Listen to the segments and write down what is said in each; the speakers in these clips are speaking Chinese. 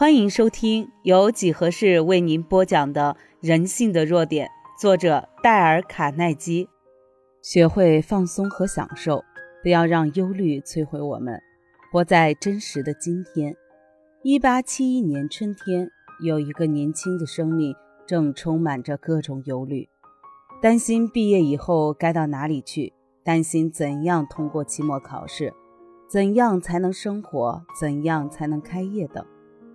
欢迎收听由几何式为您播讲的《人性的弱点》，作者戴尔·卡耐基。学会放松和享受，不要让忧虑摧毁我们。活在真实的今天。一八七一年春天，有一个年轻的生命正充满着各种忧虑，担心毕业以后该到哪里去，担心怎样通过期末考试，怎样才能生活，怎样才能开业等。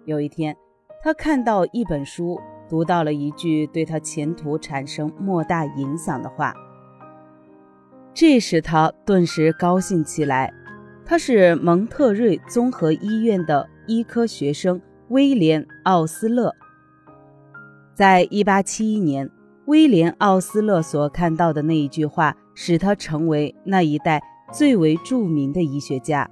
有一天，他看到一本书，读到了一句对他前途产生莫大影响的话，这使他顿时高兴起来。他是蒙特瑞综合医院的医科学生威廉·奥斯勒。在1871年，威廉·奥斯勒所看到的那一句话，使他成为那一代最为著名的医学家。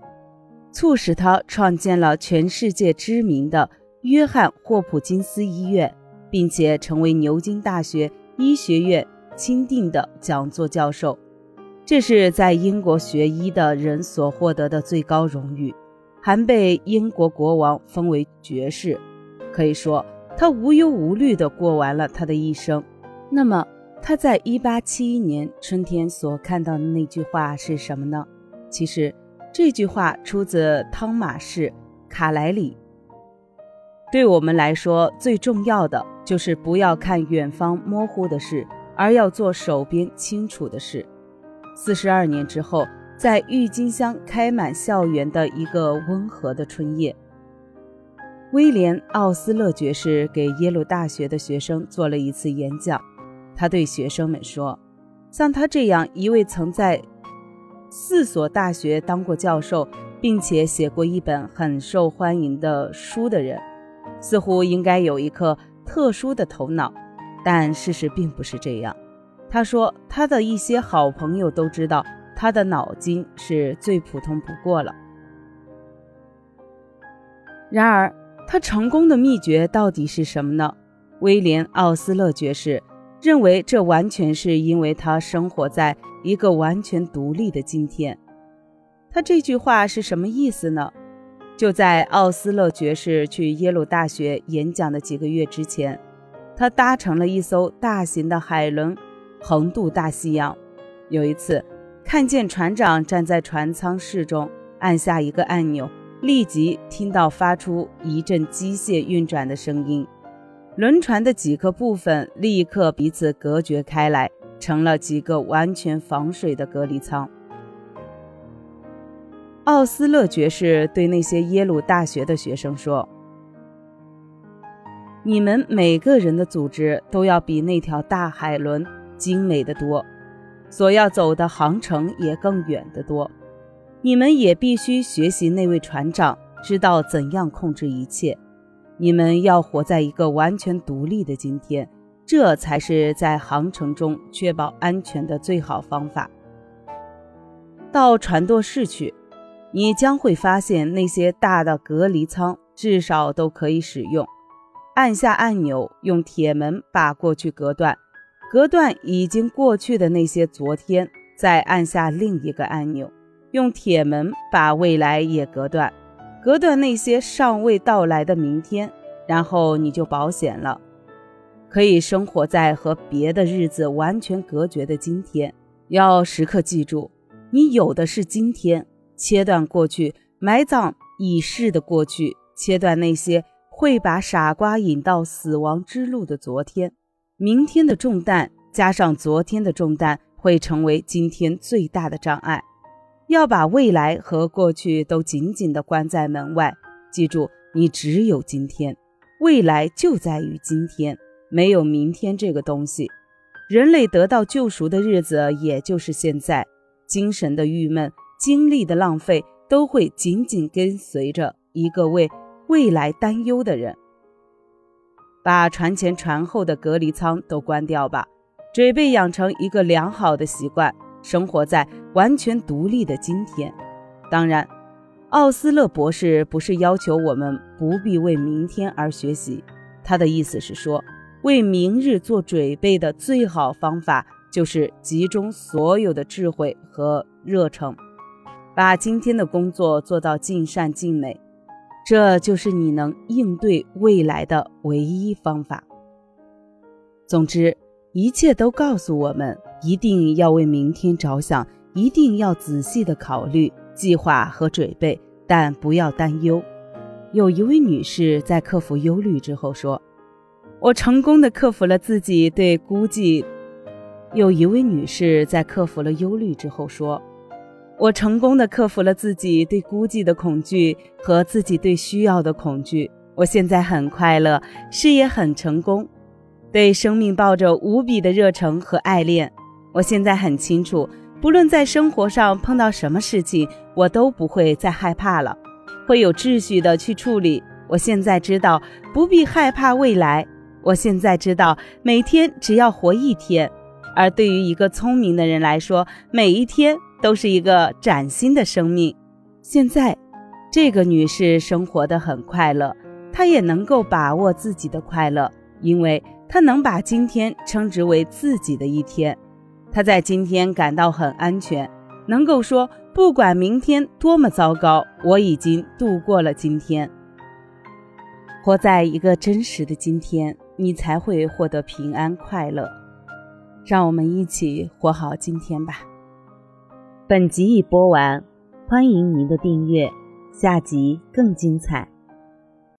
促使他创建了全世界知名的约翰霍普金斯医院，并且成为牛津大学医学院钦定的讲座教授。这是在英国学医的人所获得的最高荣誉，还被英国国王封为爵士。可以说，他无忧无虑地过完了他的一生。那么，他在1871年春天所看到的那句话是什么呢？其实。这句话出自汤马士·卡莱里。对我们来说，最重要的就是不要看远方模糊的事，而要做手边清楚的事。四十二年之后，在郁金香开满校园的一个温和的春夜，威廉·奥斯勒爵士给耶鲁大学的学生做了一次演讲。他对学生们说：“像他这样一位曾在……”四所大学当过教授，并且写过一本很受欢迎的书的人，似乎应该有一颗特殊的头脑，但事实并不是这样。他说，他的一些好朋友都知道他的脑筋是最普通不过了。然而，他成功的秘诀到底是什么呢？威廉·奥斯勒爵士。认为这完全是因为他生活在一个完全独立的今天。他这句话是什么意思呢？就在奥斯勒爵士去耶鲁大学演讲的几个月之前，他搭乘了一艘大型的海轮，横渡大西洋。有一次，看见船长站在船舱室中，按下一个按钮，立即听到发出一阵机械运转的声音。轮船的几个部分立刻彼此隔绝开来，成了几个完全防水的隔离舱。奥斯勒爵士对那些耶鲁大学的学生说：“你们每个人的组织都要比那条大海轮精美的多，所要走的航程也更远得多。你们也必须学习那位船长，知道怎样控制一切。”你们要活在一个完全独立的今天，这才是在航程中确保安全的最好方法。到船舵室去，你将会发现那些大的隔离舱至少都可以使用。按下按钮，用铁门把过去隔断；隔断已经过去的那些昨天，再按下另一个按钮，用铁门把未来也隔断。隔断那些尚未到来的明天，然后你就保险了，可以生活在和别的日子完全隔绝的今天。要时刻记住，你有的是今天。切断过去，埋葬已逝的过去，切断那些会把傻瓜引到死亡之路的昨天。明天的重担加上昨天的重担，会成为今天最大的障碍。要把未来和过去都紧紧地关在门外。记住，你只有今天，未来就在于今天，没有明天这个东西。人类得到救赎的日子，也就是现在。精神的郁闷、精力的浪费，都会紧紧跟随着一个为未来担忧的人。把船前船后的隔离舱都关掉吧，准备养成一个良好的习惯。生活在完全独立的今天。当然，奥斯勒博士不是要求我们不必为明天而学习。他的意思是说，为明日做准备的最好方法就是集中所有的智慧和热诚，把今天的工作做到尽善尽美。这就是你能应对未来的唯一方法。总之，一切都告诉我们，一定要为明天着想，一定要仔细的考虑、计划和准备，但不要担忧。有一位女士在克服忧虑之后说：“我成功的克服了自己对孤寂。”有一位女士在克服了忧虑之后说。我成功的克服了自己对孤寂的恐惧和自己对需要的恐惧。我现在很快乐，事业很成功，对生命抱着无比的热诚和爱恋。我现在很清楚，不论在生活上碰到什么事情，我都不会再害怕了，会有秩序的去处理。我现在知道不必害怕未来。我现在知道每天只要活一天，而对于一个聪明的人来说，每一天。都是一个崭新的生命。现在，这个女士生活的很快乐，她也能够把握自己的快乐，因为她能把今天称之为自己的一天。她在今天感到很安全，能够说不管明天多么糟糕，我已经度过了今天。活在一个真实的今天，你才会获得平安快乐。让我们一起活好今天吧。本集已播完，欢迎您的订阅，下集更精彩。